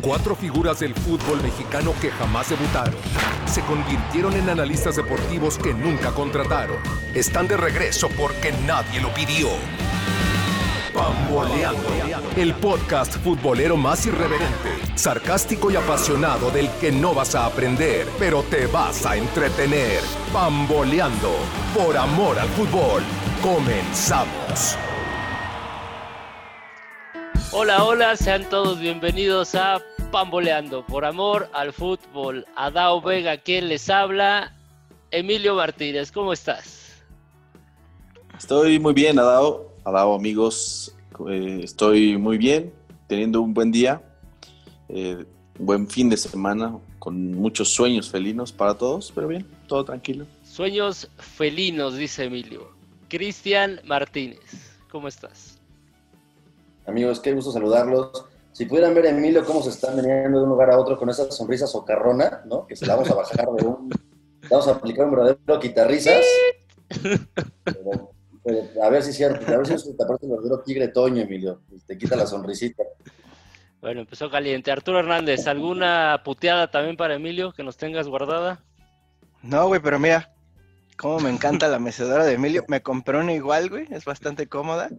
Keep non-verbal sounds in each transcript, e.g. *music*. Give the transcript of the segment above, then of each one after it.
Cuatro figuras del fútbol mexicano que jamás debutaron. Se convirtieron en analistas deportivos que nunca contrataron. Están de regreso porque nadie lo pidió. Pamboleando. El podcast futbolero más irreverente, sarcástico y apasionado del que no vas a aprender, pero te vas a entretener. Pamboleando. Por amor al fútbol. Comenzamos. Hola, hola, sean todos bienvenidos a Pamboleando por amor al fútbol. Adao Vega, quien les habla, Emilio Martínez, ¿cómo estás? Estoy muy bien, Adao. Adao, amigos. Eh, estoy muy bien, teniendo un buen día, eh, buen fin de semana, con muchos sueños felinos para todos, pero bien, todo tranquilo. Sueños felinos, dice Emilio. Cristian Martínez, ¿cómo estás? Amigos, qué gusto saludarlos. Si pudieran ver a Emilio cómo se está veniendo de un lugar a otro con esa sonrisa socarrona, ¿no? Que se la vamos a bajar de un... Vamos a aplicar un verdadero quitarrisas. Pero, pero, a ver si es cierto, a ver si te aparece el verdadero tigre Toño, Emilio. Te quita la sonrisita. Bueno, empezó caliente. Arturo Hernández, ¿alguna puteada también para Emilio que nos tengas guardada? No, güey, pero mira, cómo me encanta la mecedora de Emilio. Me compré una igual, güey, es bastante cómoda.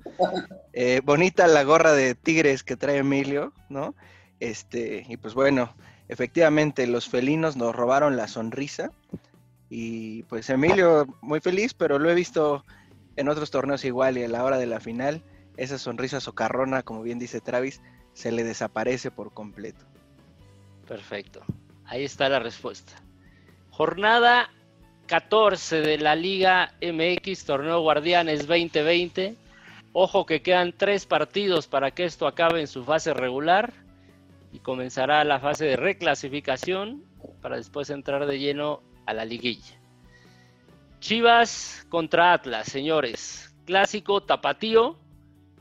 Eh, bonita la gorra de tigres que trae Emilio, ¿no? Este, y pues bueno, efectivamente los felinos nos robaron la sonrisa. Y pues Emilio, muy feliz, pero lo he visto en otros torneos igual y a la hora de la final, esa sonrisa socarrona, como bien dice Travis, se le desaparece por completo. Perfecto. Ahí está la respuesta. Jornada 14 de la Liga MX, Torneo Guardianes 2020. Ojo que quedan tres partidos para que esto acabe en su fase regular y comenzará la fase de reclasificación para después entrar de lleno a la liguilla. Chivas contra Atlas, señores. Clásico tapatío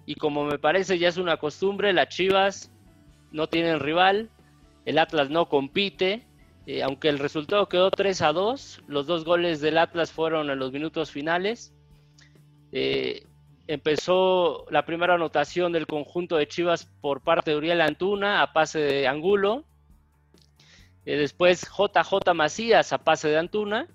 y como me parece ya es una costumbre, las Chivas no tienen rival, el Atlas no compite, eh, aunque el resultado quedó 3 a 2, los dos goles del Atlas fueron en los minutos finales. Eh, empezó la primera anotación del conjunto de Chivas por parte de Uriel Antuna a pase de Angulo. Eh, después JJ Macías a pase de Antuna.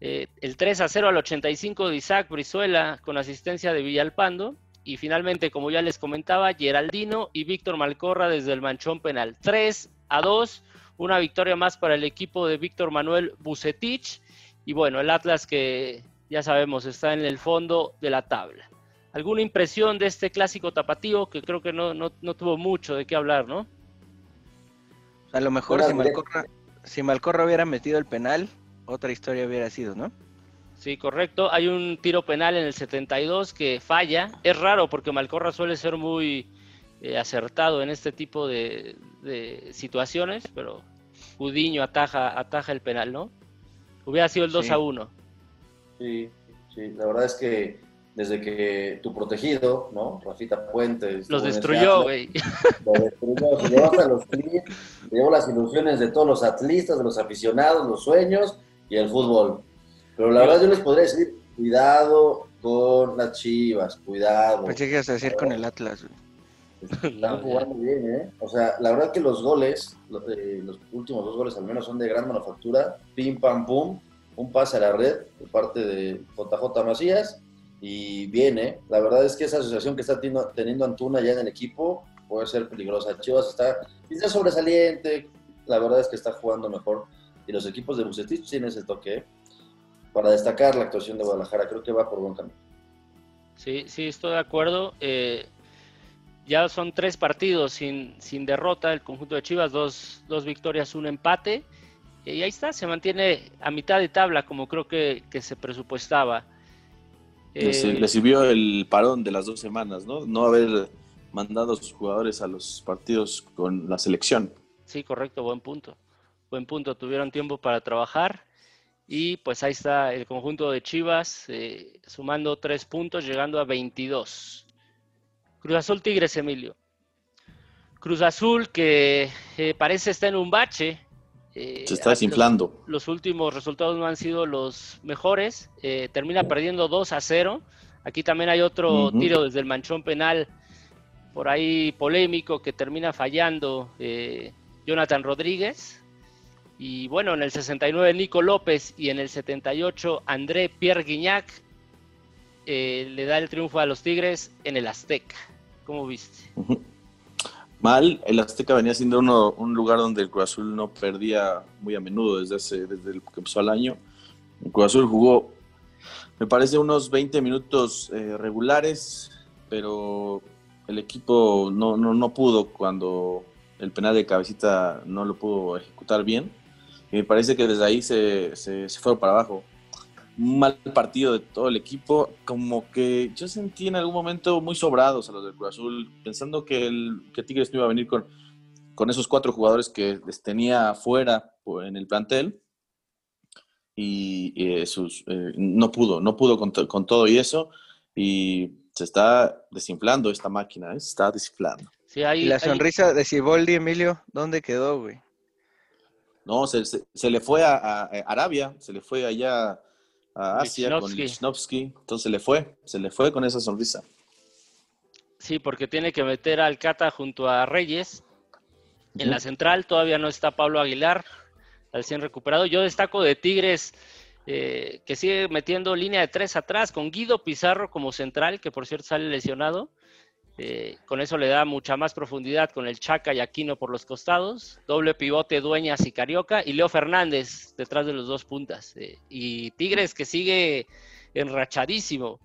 El 3 a 0 al 85 de Isaac Brizuela con asistencia de Villalpando. Y finalmente, como ya les comentaba, Geraldino y Víctor Malcorra desde el manchón penal. 3 a 2 una victoria más para el equipo de Víctor Manuel Bucetich. Y bueno, el Atlas que ya sabemos está en el fondo de la tabla. ¿Alguna impresión de este clásico tapatío que creo que no, no, no tuvo mucho de qué hablar, no? A lo mejor si Malcorra, si Malcorra hubiera metido el penal, otra historia hubiera sido, ¿no? Sí, correcto. Hay un tiro penal en el 72 que falla. Es raro porque Malcorra suele ser muy eh, acertado en este tipo de, de situaciones, pero Gudiño ataja, ataja el penal, ¿no? Hubiera sido el 2 Sí. a 1. Sí, sí, la verdad es que desde que tu protegido, ¿no? Rafita Puentes. Los destruyó, Atlas, güey. Lo destruyó, se llevó hasta los clips, se llevó las ilusiones de todos los atlistas, de los aficionados, los sueños y el fútbol. Pero la verdad yo les podría decir, cuidado con las chivas, cuidado. Pensé que ibas a decir con el Atlas, güey. *laughs* Están No, ya. jugando bien, ¿eh? O sea, la verdad que los goles, eh, los últimos dos goles al menos son de gran manufactura. Pim, pam, pum. Un pase a la red por parte de JJ Macías. Y bien, ¿eh? La verdad es que esa asociación que está teniendo, teniendo Antuna ya en el equipo puede ser peligrosa. Chivas está, está sobresaliente. La verdad es que está jugando mejor. Y los equipos de Bucetich tienen ese toque, ¿eh? Para destacar la actuación de Guadalajara. Creo que va por buen camino. Sí, sí, estoy de acuerdo. Eh, ya son tres partidos sin, sin derrota el conjunto de Chivas, dos, dos victorias, un empate. Y ahí está, se mantiene a mitad de tabla como creo que, que se presupuestaba. Eh, les sirvió el parón de las dos semanas, ¿no? No haber mandado a sus jugadores a los partidos con la selección. Sí, correcto, buen punto. Buen punto, tuvieron tiempo para trabajar y pues ahí está el conjunto de Chivas eh, sumando tres puntos, llegando a 22. Cruz Azul Tigres, Emilio. Cruz Azul que eh, parece está en un bache. eh, Se está desinflando. Los, últimos resultados no han sido los mejores. eh, termina perdiendo 2 a 0. Aquí también hay otro tiro desde el manchón penal por ahí polémico que termina fallando Jonathan Rodríguez. Y bueno, en el 69 Nico López y en el 78 André Pierre Guignac le da el triunfo a los Tigres en el Azteca. ¿Cómo viste? Mal, el Azteca venía siendo uno, un lugar donde el Cruz Azul no perdía muy a menudo desde, hace, desde el que empezó el año. El Cruz Azul jugó, me parece, unos 20 minutos eh, regulares, pero el equipo no, no, no pudo cuando el penal de cabecita no lo pudo ejecutar bien. Y me parece que desde ahí se, se, se fueron para abajo un mal partido de todo el equipo, como que yo sentí en algún momento muy sobrados a los del Cruz Azul, pensando que, el, que Tigres no iba a venir con, con esos cuatro jugadores que les tenía fuera en el plantel y, y eh, no pudo, no pudo con, con, todo y eso y se está desinflando esta máquina, ¿eh? se está desinflando. Sí, ¿Y la sonrisa de Siboldi, Emilio, dónde quedó, güey? No, se, se, se le fue a, a, Arabia, se le fue allá a Asia con Lichnowsky. Entonces le fue, se le fue con esa sonrisa. Sí, porque tiene que meter al Cata junto a Reyes. En la central todavía no está Pablo Aguilar, al 100 recuperado. Yo destaco de Tigres eh, que sigue metiendo línea de tres atrás con Guido Pizarro como central, que por cierto sale lesionado. Eh, con eso le da mucha más profundidad con el Chaca y Aquino por los costados. Doble pivote Dueñas y Carioca. Y Leo Fernández detrás de los dos puntas. Eh, y Tigres que sigue enrachadísimo.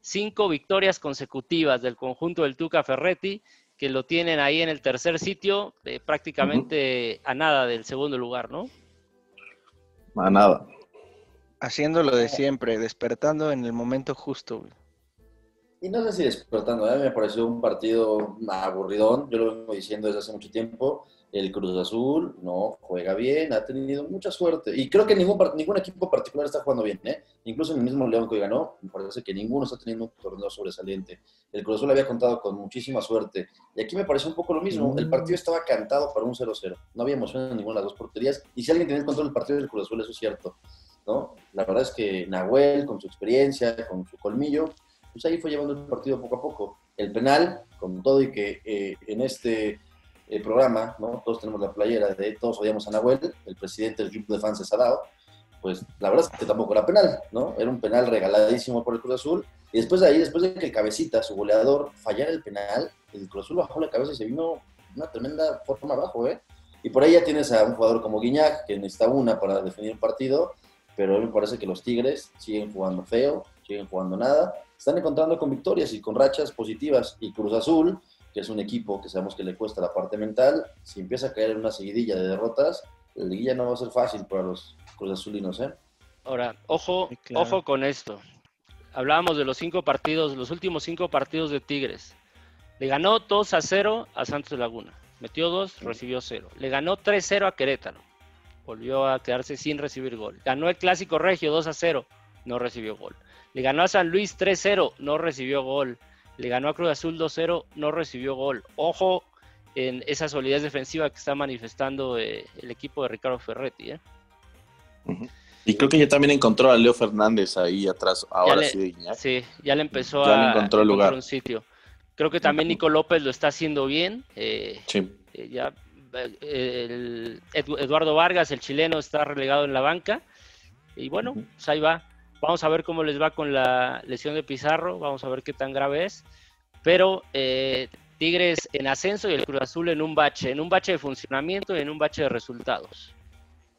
Cinco victorias consecutivas del conjunto del Tuca Ferretti, que lo tienen ahí en el tercer sitio, eh, prácticamente a nada del segundo lugar, ¿no? A nada. Haciendo lo de siempre, despertando en el momento justo. Y no sé si despertando, ¿eh? me pareció un partido aburridón, yo lo vengo diciendo desde hace mucho tiempo, el Cruz Azul no juega bien, ha tenido mucha suerte, y creo que ningún, ningún equipo particular está jugando bien, ¿eh? incluso en el mismo León que ganó, me parece que ninguno está teniendo un torneo sobresaliente. El Cruz Azul había contado con muchísima suerte, y aquí me pareció un poco lo mismo, el partido estaba cantado para un 0-0, no había emoción en ninguna de las dos porterías, y si alguien tenía el control del partido del Cruz Azul, eso es cierto. ¿no? La verdad es que Nahuel, con su experiencia, con su colmillo, pues ahí fue llevando el partido poco a poco. El penal, con todo y que eh, en este eh, programa, ¿no? todos tenemos la playera de todos odiamos a Nahuel, el presidente del equipo de fans es Sadao, pues la verdad es que tampoco era penal, ¿no? Era un penal regaladísimo por el Cruz Azul. Y después de ahí, después de que el cabecita, su goleador, fallara el penal, el Cruz Azul bajó la cabeza y se vino una tremenda forma abajo, ¿eh? Y por ahí ya tienes a un jugador como Guiñac, que necesita una para definir un partido, pero a me parece que los Tigres siguen jugando feo, siguen jugando nada, están encontrando con victorias y con rachas positivas. Y Cruz Azul, que es un equipo que sabemos que le cuesta la parte mental, si empieza a caer en una seguidilla de derrotas, la liguilla no va a ser fácil para los Cruz Azulinos. ¿eh? Ahora, ojo, ojo con esto. Hablábamos de los cinco partidos, los últimos cinco partidos de Tigres. Le ganó 2 a 0 a Santos de Laguna. Metió 2, recibió 0. Le ganó 3-0 a Querétaro. Volvió a quedarse sin recibir gol. Ganó el Clásico Regio 2 a 0. No recibió gol. Le ganó a San Luis 3-0, no recibió gol. Le ganó a Cruz Azul 2-0, no recibió gol. Ojo en esa solidez defensiva que está manifestando eh, el equipo de Ricardo Ferretti. ¿eh? Y creo que ya también encontró a Leo Fernández ahí atrás, ahora sí. Sí, ya le empezó a encontrar lugar. un sitio. Creo que también Nico López lo está haciendo bien. Eh, sí. ya, Eduardo Vargas, el chileno, está relegado en la banca. Y bueno, pues ahí va. Vamos a ver cómo les va con la lesión de Pizarro, vamos a ver qué tan grave es. Pero eh, Tigres en ascenso y el Cruz Azul en un bache, en un bache de funcionamiento y en un bache de resultados.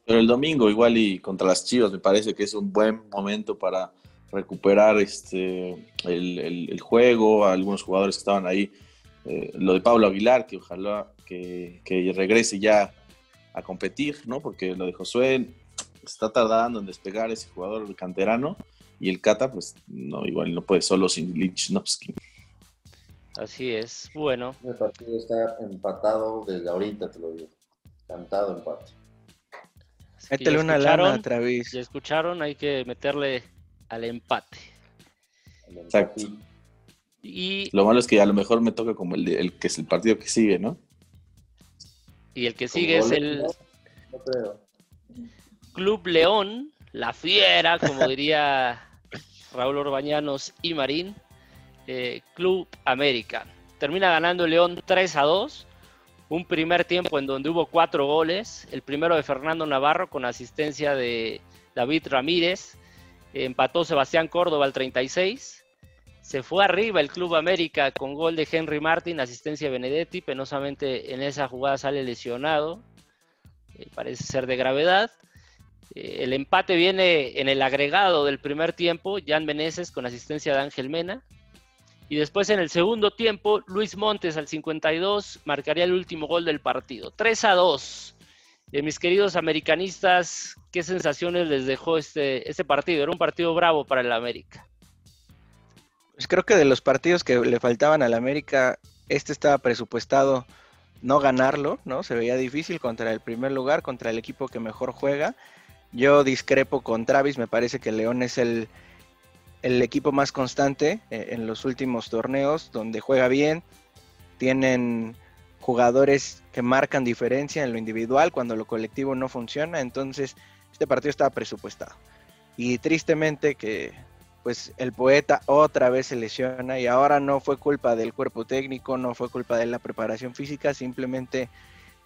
Pero el domingo igual y contra las Chivas me parece que es un buen momento para recuperar este el, juego, algunos jugadores que estaban ahí, eh, lo de Pablo Aguilar, que ojalá que, que, regrese ya a competir, ¿no? Porque lo de Josué está tardando en despegar ese jugador canterano y el Cata, pues no, igual no puede solo sin Lichnowsky. Así es, bueno. El partido está empatado desde ahorita, te lo digo. Cantado empate. Métele una lana otra vez. Ya escucharon, hay que meterle al empate. Exacto. Y lo malo es que a lo mejor me toca como el, el que es el partido que sigue, ¿no? Y el que sigue es el. No creo. Club León, la fiera, como *laughs* diría Raúl Orbañanos y Marín, eh, Club América. termina ganando el León 3 a 2. Un primer tiempo en donde hubo cuatro goles. El primero de Fernando Navarro con asistencia de David Ramírez. Empató Sebastián Córdoba al 36. Se fue arriba el Club América con gol de Henry Martin, asistencia de Benedetti. Penosamente en esa jugada sale lesionado. Eh, parece ser de gravedad. Eh, el empate viene en el agregado del primer tiempo. Jan Meneses con asistencia de Ángel Mena. Y después en el segundo tiempo, Luis Montes al 52 marcaría el último gol del partido. 3 a 2. Eh, mis queridos americanistas, ¿qué sensaciones les dejó este, este partido? Era un partido bravo para el América. Pues creo que de los partidos que le faltaban al América, este estaba presupuestado no ganarlo, ¿no? Se veía difícil contra el primer lugar, contra el equipo que mejor juega. Yo discrepo con Travis, me parece que León es el, el equipo más constante eh, en los últimos torneos, donde juega bien, tienen jugadores que marcan diferencia en lo individual cuando lo colectivo no funciona, entonces este partido estaba presupuestado. Y tristemente que pues el poeta otra vez se lesiona y ahora no fue culpa del cuerpo técnico, no fue culpa de la preparación física, simplemente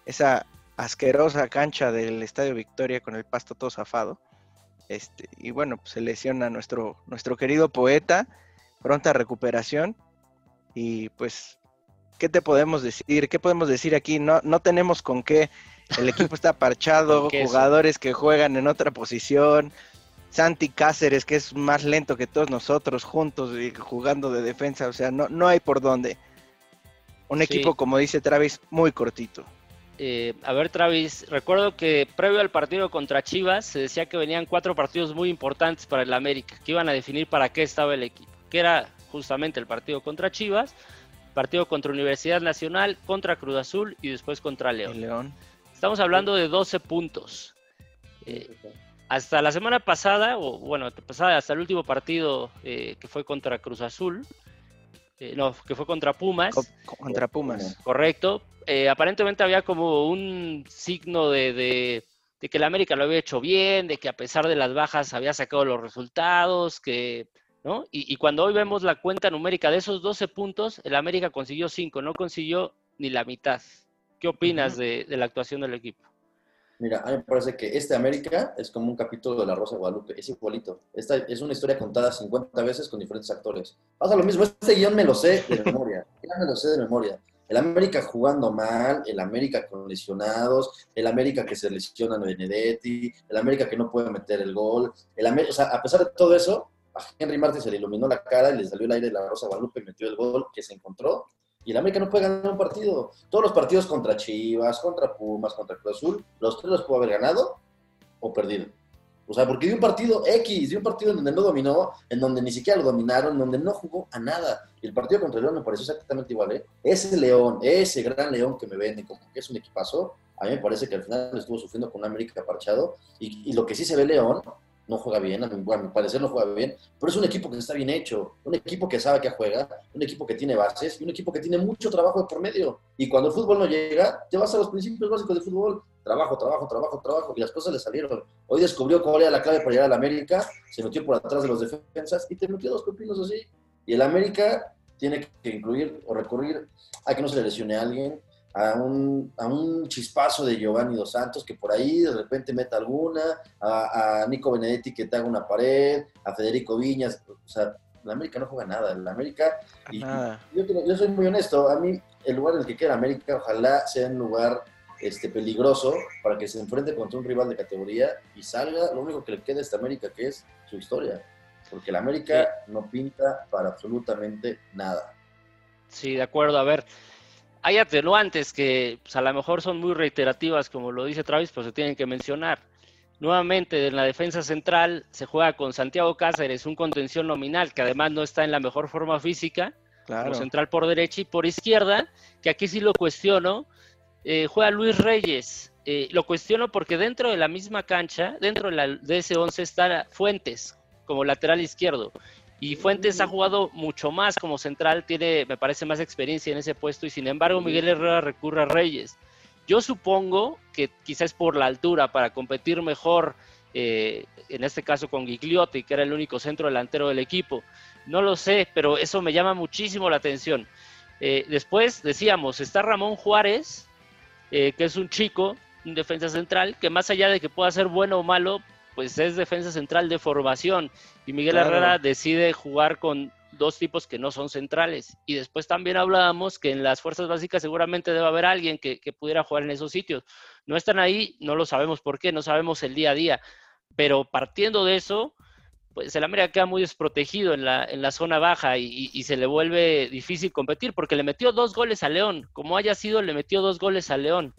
esa asquerosa cancha del Estadio Victoria con el pasto todo zafado este, y bueno, pues se lesiona nuestro, nuestro querido poeta, pronta recuperación. Y pues, ¿qué te podemos decir? ¿Qué podemos decir aquí? No, no tenemos con qué. El equipo está *laughs* parchado, jugadores que juegan en otra posición. Santi Cáceres, que es más lento que todos nosotros juntos y jugando de defensa. O sea, no, no hay por dónde. Un equipo, como dice Travis, muy cortito. Eh, a ver, Travis, recuerdo que previo al partido contra Chivas se decía que venían cuatro partidos muy importantes para el América, que iban a definir para qué estaba el equipo, que era justamente el partido contra Chivas, partido contra Universidad Nacional, contra Cruz Azul y después contra León. León. Estamos hablando de 12 puntos. Eh, hasta la semana pasada, o bueno, pasada, hasta el último partido eh, que fue contra Cruz Azul, no, que fue contra Pumas. contra Pumas. Correcto. Eh, aparentemente había como un signo de, que el América lo había hecho bien, de que a pesar de las bajas había sacado los resultados, que, ¿no? Y, cuando hoy vemos la cuenta numérica de esos 12 puntos, el América consiguió 5, no consiguió ni la mitad. ¿Qué opinas de, la actuación del equipo? Mira, a mí me parece que este América es como un capítulo de La Rosa de Guadalupe, es igualito. Esta es una historia contada 50 veces con diferentes actores. Pasa lo mismo, este guion me lo sé de memoria, *laughs* ya me lo sé de memoria. El América jugando mal, el América con lesionados, el América que se lesiona a Benedetti, el América que no puede meter el gol. El o sea, a pesar de todo eso, a Henry Martin se le iluminó la cara y le salió el aire de la Rosa Guadalupe y metió el gol que se encontró. Y el América no puede ganar un partido. Todos los partidos contra Chivas, contra Pumas, contra Cruz Azul, los tres los puede haber ganado o perdido. O sea, porque dio un partido X, dio un partido en donde no dominó, en donde ni siquiera lo dominaron, en donde no jugó a nada. Y el partido contra León me pareció exactamente igual, ¿eh? Ese León, ese gran León que me vende como que es un equipazo, a mí me parece que al final estuvo sufriendo con un América parchado. Y lo que sí se ve León no juega bien, a mi, parecer no juega bien, pero es un equipo que está bien hecho, un equipo que sabe que juega, un equipo que tiene bases y un equipo que tiene mucho trabajo por medio. Y cuando el fútbol no llega, te vas a los principios básicos del fútbol, trabajo, trabajo, trabajo, trabajo, y las cosas le salieron. Hoy descubrió cuál era la clave para llegar al América, se metió por atrás de los defensas y te metió dos pepinos así. Y el América tiene que incluir o recurrir a que no se le lesione a alguien, a un, a un chispazo de Giovanni Dos Santos que por ahí de repente meta alguna, a, Nico Benedetti que te haga una pared, a Federico Viñas, o sea, la América no juega nada, la América, y, Yo, soy muy honesto, a mí el lugar en el que queda América ojalá sea un lugar este, peligroso para que se enfrente contra un rival de categoría y salga, lo único que le queda a esta América que es su historia, porque la América no pinta para absolutamente nada. Sí, de acuerdo, a ver, hay atenuantes que pues, a lo mejor son muy reiterativas, como lo dice Travis, pero se tienen que mencionar. Nuevamente, en la defensa central se juega con Santiago Cáceres, un contención nominal que además no está en la mejor forma física, claro. central por derecha y por izquierda, que aquí sí lo cuestiono, eh, juega Luis Reyes. Eh, lo cuestiono porque dentro de la misma cancha, dentro de, la, de ese 11 está Fuentes como lateral izquierdo. Y Fuentes ha jugado mucho más como central, tiene, me parece, más experiencia en ese puesto y sin embargo Miguel Herrera recurre a Reyes. Yo supongo que quizás por la altura, para competir mejor, eh, en este caso con Gigliotti, que era el único centro delantero del equipo. No lo sé, pero eso me llama muchísimo la atención. Eh, después decíamos, está Ramón Juárez, eh, que es un chico, un defensa central, que más allá de que pueda ser bueno o malo, pues es defensa central de formación. Y Miguel Claro. Herrera decide jugar con dos tipos que no son centrales. Y después también hablábamos que en las fuerzas básicas seguramente debe haber alguien que, que pudiera jugar en esos sitios. No están ahí, no lo sabemos por qué, no sabemos el día a día. Pero partiendo de eso, pues el América queda muy desprotegido en la, en la zona baja y, y- y se le vuelve difícil competir porque le metió dos goles a León. Como haya sido, le metió dos goles a León.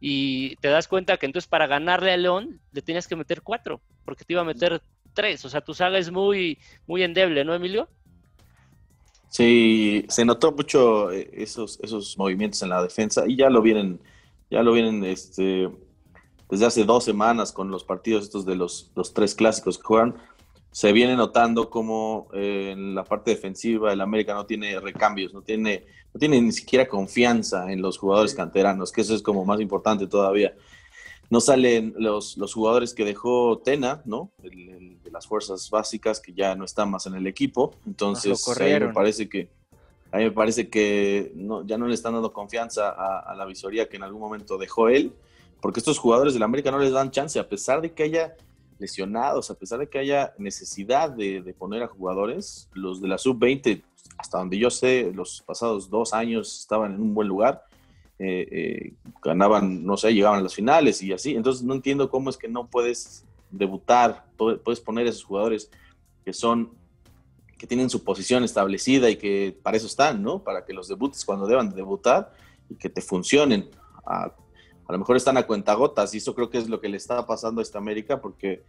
Y te das cuenta que entonces para ganarle a León le tenías que meter cuatro, porque te iba a meter tres. O sea, tu saga es muy, muy endeble, ¿no, Emilio? Sí, se notó mucho eh, esos, esos movimientos en la defensa y ya lo vienen, ya lo vienen este, desde hace dos semanas con los partidos estos de los, los tres clásicos que juegan. Se viene notando como eh, en la parte defensiva el América no tiene recambios, no tiene, no tiene ni siquiera confianza en los jugadores canteranos, que eso es como más importante todavía. No salen los, los jugadores que dejó Tena, ¿no? El- el de las fuerzas básicas que ya no están más en el equipo. Entonces, ahí me parece que a mí me parece que no, ya no le están dando confianza a, a la visoría que en algún momento dejó él, porque estos jugadores del América no les dan chance, a pesar de que haya lesionados, a pesar de que haya necesidad de, de poner a jugadores, los de la sub-20, hasta donde yo sé, los pasados dos años estaban en un buen lugar, eh, eh, ganaban, no sé, llegaban a las finales y así, entonces no entiendo cómo es que no puedes debutar, pu- puedes poner a esos jugadores que son que tienen su posición establecida y que para eso están, ¿no? Para que los debutes cuando deban de debutar y que te funcionen. A, a lo mejor están a cuentagotas y eso creo que es lo que le está pasando a esta América porque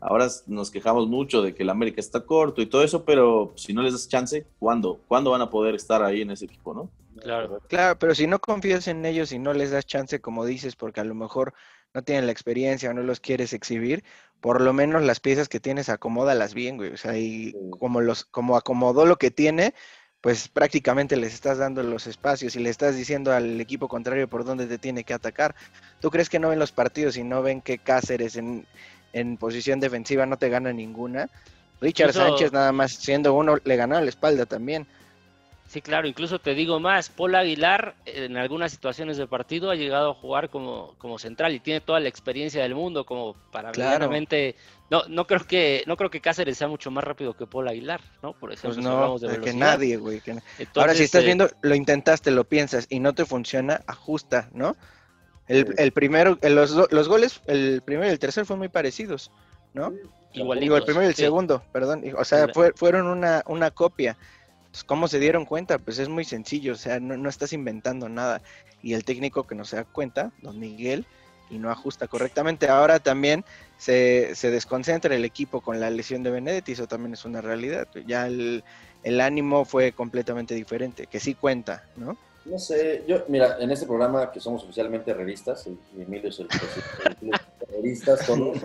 ahora nos quejamos mucho de que el América está corto y todo eso, pero si no les das chance, ¿cuándo? ¿Cuándo van a poder estar ahí en ese equipo, no? Claro. Claro, pero si no confías en ellos y no les das chance, como dices, porque a lo mejor no tienen la experiencia o no los quieres exhibir, por lo menos las piezas que tienes acomódalas bien, güey. O sea, y Sí. como los, como acomodó lo que tiene, pues prácticamente les estás dando los espacios y le estás diciendo al equipo contrario por dónde te tiene que atacar. ¿Tú crees que no ven los partidos y no ven que Cáceres en, en posición defensiva no te gana ninguna? Richard Sánchez nada más siendo uno le ganó a la espalda también. Sí, claro, incluso te digo más, Paul Aguilar en algunas situaciones de partido ha llegado a jugar como, como central y tiene toda la experiencia del mundo como para Claro. no no creo que no creo que Cáceres sea mucho más rápido que Paul Aguilar, ¿no? Por ejemplo, Pues si no, hablamos de que velocidad. nadie, güey. que Ahora, si estás eh, viendo, lo intentaste, lo piensas y no te funciona, ajusta, ¿no? El, el primero, el- los, los goles, el primero y el tercero fueron muy parecidos, ¿no? igualitos, Digo, el primero y el sí. segundo, perdón. O sea, fue- fueron una, una copia. Pues, ¿Cómo se dieron cuenta? Pues es muy sencillo, o sea, no, no estás inventando nada. Y el técnico que no se da cuenta, don Miguel, y no ajusta correctamente. Ahora también se, se desconcentra el equipo con la lesión de Benedetti, eso también es una realidad. Ya el, el ánimo fue completamente diferente, que sí cuenta, ¿no? No sé, yo, mira, en este programa que somos oficialmente herreristas, y Emilio es el *laughs* todos,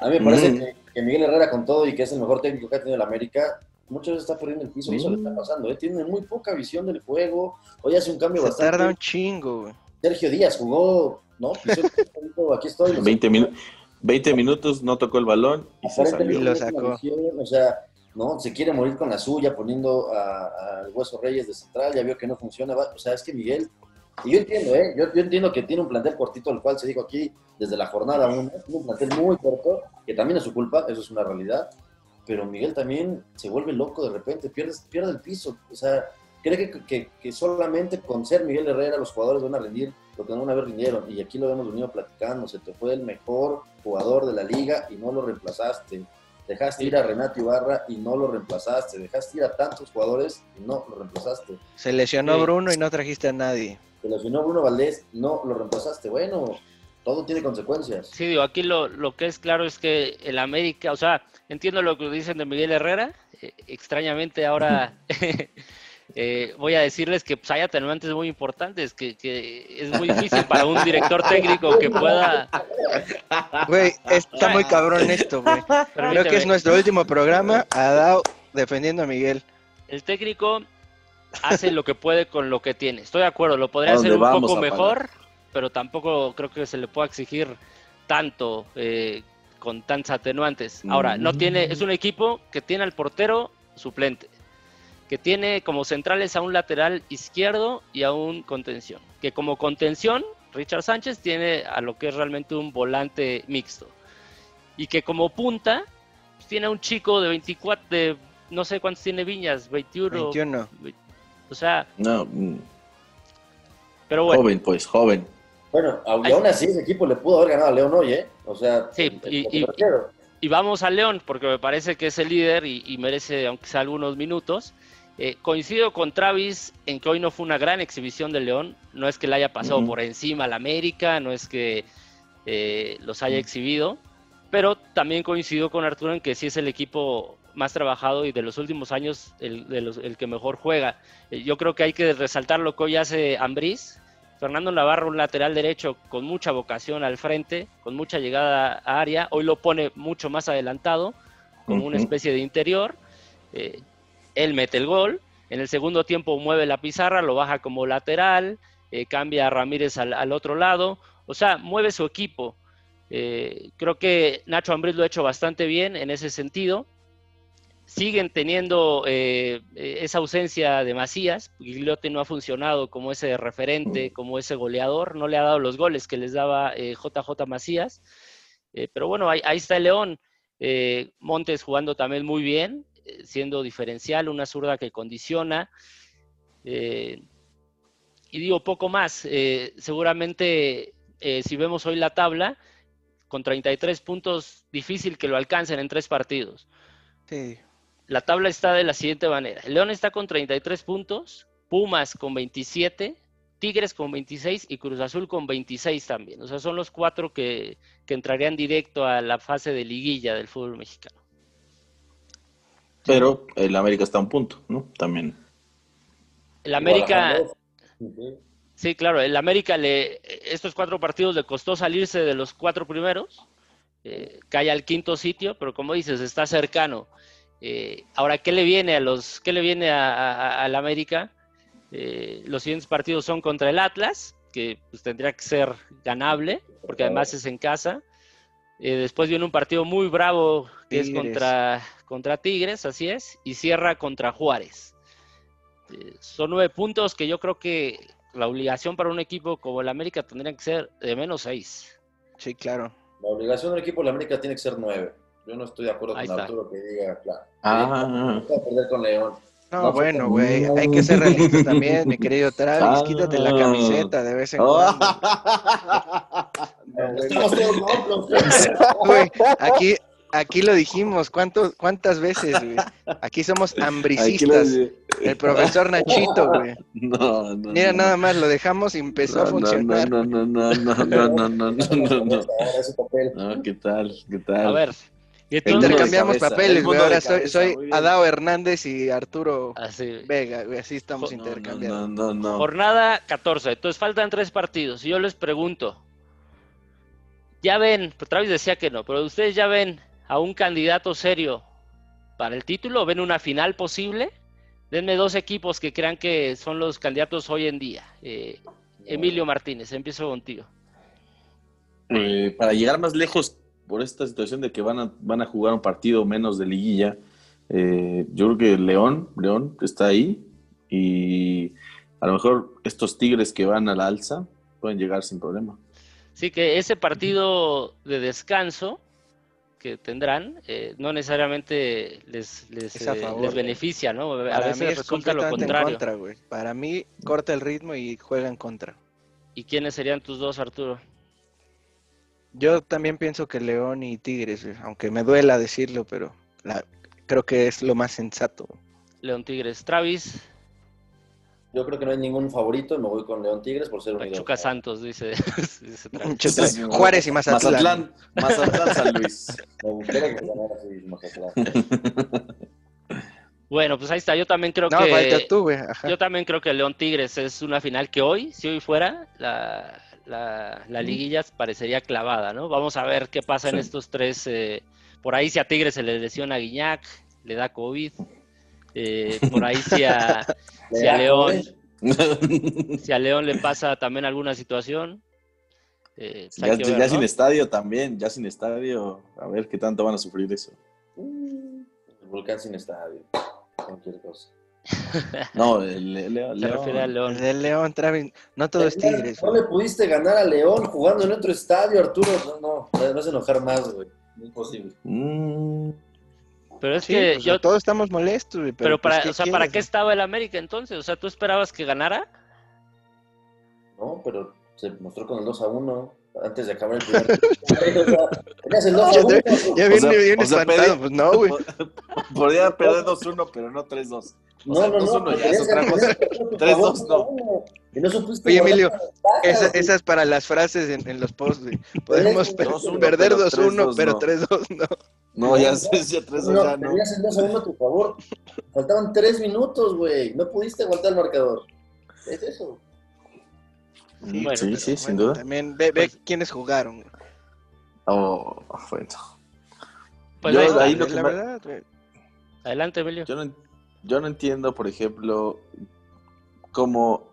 a mí me parece Mm. que, que Miguel Herrera, con todo y que es el mejor técnico que ha tenido el América, muchas veces está perdiendo el piso y eso le está Mm. pasando. ¿eh? Tiene muy poca visión del juego. Hoy hace un cambio Se bastante. tarda un chingo, güey. Sergio Díaz jugó, ¿no? *laughs* Aquí estoy. lo 20, sacó. minu- 20 minutos, no tocó el balón y se salió. Y lo sacó. visión, o sea, no, se quiere morir con la suya poniendo a- al Hueso Reyes de central, ya vio que no funciona, va- o sea, es que Miguel, y yo entiendo, ¿eh? yo, yo entiendo que tiene un plantel cortito, el cual se dijo aquí desde la jornada 1, tiene un plantel muy corto, que también es su culpa, eso es una realidad, pero Miguel también se vuelve loco de repente, pierde, pierde el piso, o sea, cree que, que, que solamente con ser Miguel Herrera los jugadores van a rendir lo que una vez rindieron, y aquí lo hemos venido platicando, se te fue el mejor jugador de la liga y no lo reemplazaste. Dejaste ir a Renato Ibarra y no lo reemplazaste. Dejaste ir a tantos jugadores y no lo reemplazaste. Se lesionó Sí. Bruno y no trajiste a nadie. Te lesionó Bruno Valdés, no lo reemplazaste. Bueno, todo tiene consecuencias. Sí, digo, aquí lo, lo que es claro es que el América, o sea, entiendo lo que dicen de Miguel Herrera, eh, extrañamente ahora *laughs* *laughs* eh, voy a decirles que pues, hay atenuantes muy importantes, que, que es muy difícil para un director técnico que pueda... *laughs* Güey, está muy cabrón esto, güey. Creo que es nuestro último programa. Adao defendiendo a Miguel. El técnico hace lo que puede con lo que tiene. Estoy de acuerdo, lo podría ¿A hacer un poco mejor, pero tampoco creo que se le pueda exigir tanto eh, con tantos atenuantes. Ahora, no Mm. tiene, es un equipo que tiene al portero suplente. que tiene como centrales a un lateral izquierdo y a un contención. Que como contención, Richard Sánchez tiene a lo que es realmente un volante mixto. Y que como punta, pues, tiene a un chico de 24, de no sé cuántos tiene Viñas, 21. 21. O sea, No, mm, pero bueno. joven, pues, joven. Bueno, y aún así ese equipo le pudo haber ganado a León hoy, ¿eh? O sea, Sí, y- vamos a León, porque me parece que es el líder y, y merece, aunque sea algunos minutos. Eh, coincido con Travis en que hoy no fue una gran exhibición de León. No es que le haya pasado por encima al América, no es que eh, los haya exhibido. Pero también coincido con Arturo en que sí es el equipo más trabajado y de los últimos años el, de los- el que mejor juega. Eh, yo creo que hay que resaltar lo que hoy hace Ambriz. Fernando Navarro, un lateral derecho con mucha vocación al frente, con mucha llegada a área. Hoy lo pone mucho más adelantado, como una especie de interior. Eh, él mete el gol. En el segundo tiempo mueve la pizarra, lo baja como lateral, eh, cambia a Ramírez al, al otro lado. O sea, mueve su equipo. Eh, creo que Nacho Ambriz lo ha hecho bastante bien en ese sentido. Siguen teniendo eh, eh, esa ausencia de Macías. Gigliotti no ha funcionado como ese referente, como ese goleador. No le ha dado los goles que les daba eh, JJ Macías. Eh, pero bueno, ahí, ahí está el León. Eh, Montes jugando también muy bien, siendo diferencial, una zurda que condiciona. Y digo poco más. seguramente, si vemos hoy la tabla, con 33 puntos, difícil que lo alcancen en tres partidos. Sí. La tabla está de la siguiente manera. León está con 33 puntos, Pumas con 27, Tigres con 26 y Cruz Azul con 26 también. O sea, son los cuatro que, que entrarían directo a la fase de liguilla del fútbol mexicano. Pero el América está a un punto, ¿no? También. El América, sí, claro, el América le, estos cuatro partidos le costó salirse de los cuatro primeros, eh, cae al quinto sitio, pero como dices, está cercano. Eh, ahora, ¿qué le viene a los, qué le viene a, a- al América? Eh, los siguientes partidos son contra el Atlas, que pues, tendría que ser ganable, porque además es en casa. Eh, después viene un partido muy bravo que es contra, contra Tigres, así es, y cierra contra Juárez. Eh, son nueve puntos que yo creo que la obligación para un equipo como el América tendría que ser de menos seis. Sí, claro. La obligación del equipo de la América tiene que ser nueve. Yo no estoy de acuerdo Ahí con está. Arturo que diga, claro. Ah. Va a perder con León. No, No, bueno, no. güey, hay que ser realistas también, mi querido Travis. Ah. Quítate la camiseta de vez en Oh. cuando. Estamos todos locos. Güey, aquí, aquí lo dijimos, ¿cuánto, ¿cuántas veces, güey? Aquí somos Aquí lo- hambricistas. El profesor Nachito, güey. No, no. Mira, no, nada más lo dejamos y empezó a no, funcionar. No, no, no, no, no, no, no, no, no, no. No, ¿qué tal? ¿Qué tal? A ver, y entonces, Intercambiamos cabeza, papeles, el güey. Ahora soy, cabeza. Adao Hernández y Arturo así, Vega, güey. Así estamos No, intercambiando. No, no, no. jornada 14, entonces faltan tres partidos. Y yo les pregunto, ya ven, pues Travis decía que no, pero ustedes ya ven a un candidato serio para el título, ven una final posible. Denme dos equipos que crean que son los candidatos hoy en día. Eh, Emilio Martínez, empiezo contigo. Eh, para llegar más lejos por esta situación de que van a, van a jugar un partido menos de liguilla, eh, yo creo que León, León está ahí y a lo mejor estos Tigres que van a la alza pueden llegar sin problema. Sí, que ese partido de descanso que tendrán eh, no necesariamente les, les, eh, favor. les beneficia, ¿no? A Para mí veces es resulta lo contrario. contra. Para mí corta el ritmo y juega en contra. ¿Y quiénes serían tus dos, Arturo? Yo también pienso que León y Tigres, güey, aunque me duela decirlo, pero la- creo que es lo más sensato. León Tigres. Travis, Yo creo que no hay ningún favorito. Me voy con León Tigres por ser un Pachuca Santos, dice, *laughs* dice Travis. Chuta, Juárez y Mazatlán. Mazatlán, Mazatlán, San Luis. Me gustaría que ganara así Mazatlán. *laughs* Bueno, pues ahí está. Yo también creo No, falta que tú, yo también creo que León Tigres es una final que hoy, si hoy fuera, la, la, la liguilla parecería clavada, ¿no? Vamos a ver qué pasa en estos tres. eh, por ahí si a Tigres se le lesiona a Guiñac, le da COVID. eh, por ahí si a, *laughs* si a León, si a León le pasa también alguna situación. eh, pues ya sin estadio también, ya sin estadio, a ver qué tanto van a sufrir eso. El volcán sin estadio. Cualquier cosa. *laughs* No, el, el- León. Se refiere a El León. del León, Travis. No todo es Tigres. No güey. le pudiste ganar a León jugando en otro estadio, Arturo. No, no, me vas a enojar más, güey. No es posible. Mm, Pero es Sí, que pues, yo. todos estamos molestos, güey. Pero, Pero, pues, para, o sea, ¿para qué quieres, estaba el América entonces? O sea, ¿tú esperabas que ganara? No, pero se mostró con el 2 a 1 antes de acabar el primer tiempo. Tenías el 2 a 1. güey? Ya viene O sea, bien o sea, espantado. pedí- Pues no, güey. *laughs* Podría perder 2-1, pero no 3-2. O No, sea, no, no. 2-1 ya es otra cosa. tener que tu 3-2 favor, no. 2-1. Y no supiste Oye, Emilio, Esa, esas para las frases en, en los posts, güey. Podemos per- 2-1, perder pero 2-1, 3-2 pero no. 3-2 no. No, ya sé, ya 3-2 No, ya no. tenías el 2 a 1 a tu favor. Faltaban 3 minutos, güey. No pudiste aguantar el marcador. Es eso. Bueno, sí, Pero, sí, sin duda. También ve, ve Pues- quiénes jugaron. Oh, bueno. Pues Yo ahí lo la que me- verdad, güey. Adelante, Emilio. Yo no, yo no entiendo, por ejemplo, cómo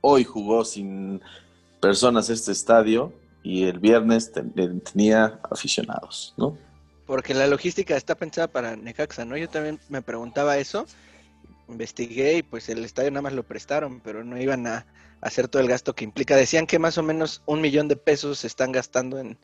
hoy jugó sin personas este estadio y el viernes ten- tenía aficionados, ¿no? Porque la logística está pensada para Necaxa, ¿no? Yo también me preguntaba eso, investigué y pues el estadio nada más lo prestaron, pero no iban a hacer todo el gasto que implica. Decían que más o menos un millón de pesos se están gastando en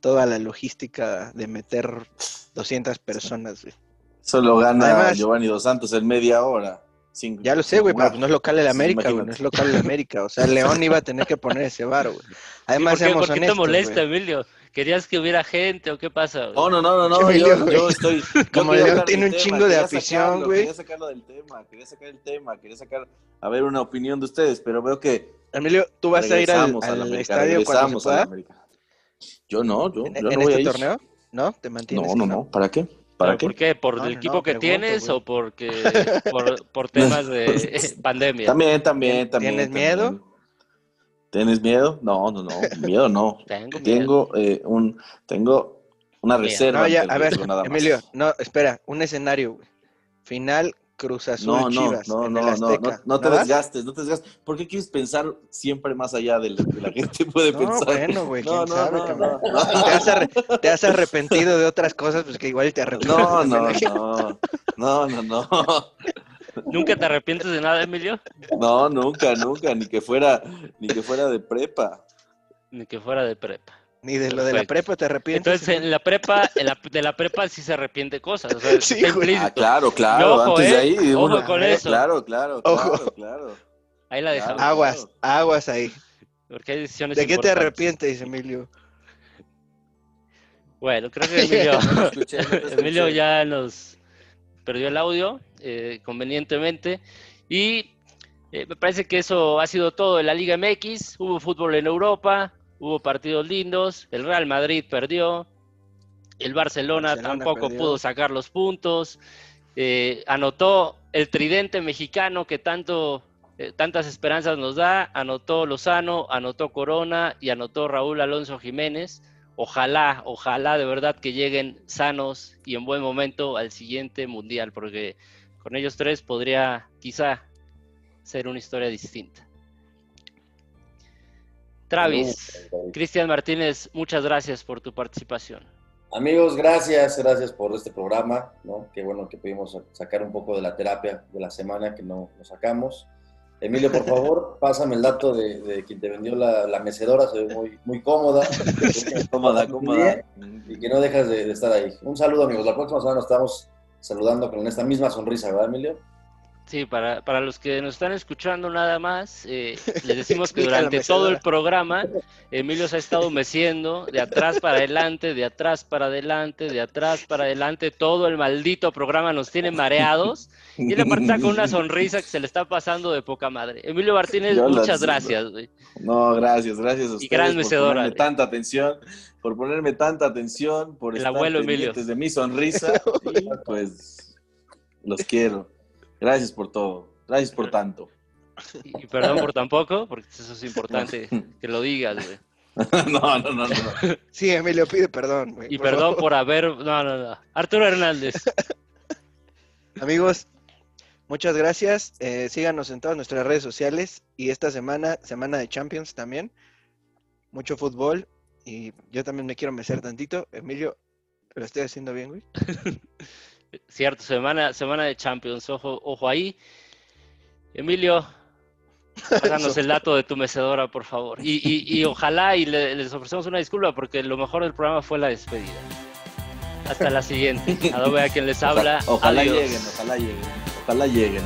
toda la logística de meter 200 personas, güey. Solo gana Además- Giovanni Dos Santos en media hora. Sin- Ya lo sé, güey, pero pues no es local el América, güey, no es local el América. O sea, *laughs* León iba a tener que poner ese bar, güey. Además, ¿Por qué, por qué te molesta. Emilio? ¿Querías que hubiera gente o qué pasa? güey? No, no, no, no, no, yo, estoy... *laughs* Como quería León tiene un tema, chingo de afición, güey. Quería sacarlo del tema, quería sacar el tema, quería sacar, a ver, una opinión de ustedes, pero veo que Emilio, ¿tú vas a ir al, al América, estadio cuando se a la pueda? América. Yo no, yo, ¿En, yo en no voy este a ir. torneo? ¿No? ¿Te mantienes? No, no, no, ¿para qué? ¿Para. ¿Por qué? ¿Por No, el equipo no, que pregunto, tienes güey. o porque *laughs* por, por temas de *laughs* pandemia? También, también, también. ¿Tienes también. miedo? ¿Tienes miedo? No, no, no, miedo no. *laughs* Tengo miedo. Tengo eh, un, tengo una Miedo. reserva. No, ya, a ver, riesgo, nada más. Emilio, no, espera, un escenario, güey. Final Cruz Azul No, no, Chivas no, en no, el no, no, Azteca. no te desgastes, no te desgastes. ¿Por qué quieres pensar siempre más allá de lo que la gente puede No, pensar? bueno, güey, quién No, no, sabe, no, cabrón. no, no. ¿Te, has te has arrepentido de otras cosas, pues que igual te arrepientes. No, no, también. no, no, no, no, ¿Nunca te arrepientes de nada, Emilio? no, nunca, nunca, ni que fuera, ni que fuera de prepa. Ni que fuera de prepa. Ni de lo de la Perfecto. prepa te arrepientes. Entonces, en la prepa, en la, de la prepa sí se arrepiente cosas. O sea, *laughs* Sí, güey. Ah, claro, claro, ojo, antes de ¿eh? ahí, Ojo uno- con eso. claro, claro, Ojo. claro, claro. Ahí la dejamos. Claro. Aguas, aguas ahí. Porque hay decisiones ¿De qué te arrepientes, Emilio? Bueno, creo que *laughs* Emilio, No escuché, no. *laughs* Emilio ya nos perdió el audio eh, convenientemente. Y eh, me parece que eso ha sido todo en la Liga MX. Hubo fútbol en Europa, hubo partidos lindos. El Real Madrid perdió. El Barcelona, Barcelona tampoco perdió. pudo sacar los puntos. Eh, anotó el tridente mexicano que tanto, eh, tantas esperanzas nos da. Anotó Lozano, anotó Corona y anotó Raúl Alonso Jiménez. Ojalá, ojalá de verdad que lleguen sanos y en buen momento al siguiente mundial, porque con ellos tres podría quizá ser una historia distinta. Travis, Cristian Martínez, muchas gracias por tu participación. Amigos, gracias, gracias por este programa, ¿no? Qué bueno que pudimos sacar un poco de la terapia de la semana que no lo sacamos. Emilio, por favor, *laughs* pásame el dato de, de quien te vendió la, la mecedora, se ve muy, muy cómoda. *laughs* Cómoda, cómoda. Y que no dejas de, de estar ahí. Un saludo, amigos. La próxima semana nos estamos saludando con esta misma sonrisa, ¿verdad, Emilio? Sí, para, para los que nos están escuchando nada más, eh, les *laughs* decimos que durante todo el programa, Emilio se ha estado meciendo de atrás para adelante, de atrás para adelante, de atrás para adelante, todo el maldito programa nos tiene mareados y él aparte está con una sonrisa que se le está pasando de poca madre. Emilio Martínez, Yo muchas gracias. güey. No, gracias, gracias a ustedes gran por mecedora, ponerme güey. tanta atención, por ponerme tanta atención, por El estar abuelo Emilio. de mi sonrisa *laughs* y pues los quiero. Gracias por todo, gracias por tanto. Y, y perdón por *laughs* tampoco, porque eso es importante *laughs* que lo digas. güey. *laughs* no, no, no, no. Sí, Emilio, pide perdón, güey. Y por perdón favor. por haber... No, no, no. Arturo Hernández. Amigos, muchas gracias. Eh, síganos en todas nuestras redes sociales y esta semana, semana de Champions también. Mucho fútbol y yo también me quiero mecer tantito. Emilio, ¿lo estoy haciendo bien, güey? Cierto, semana, semana de Champions, ojo, ojo ahí. Emilio, *laughs* pásanos el dato de tu mecedora, por favor. Y, y- y *laughs* ojalá y le- les ofrecemos una disculpa porque lo mejor del programa fue la despedida. Hasta la siguiente. *laughs* Adobe a quien les habla. Ojalá lleguen, ojalá lleguen. Ojalá lleguen.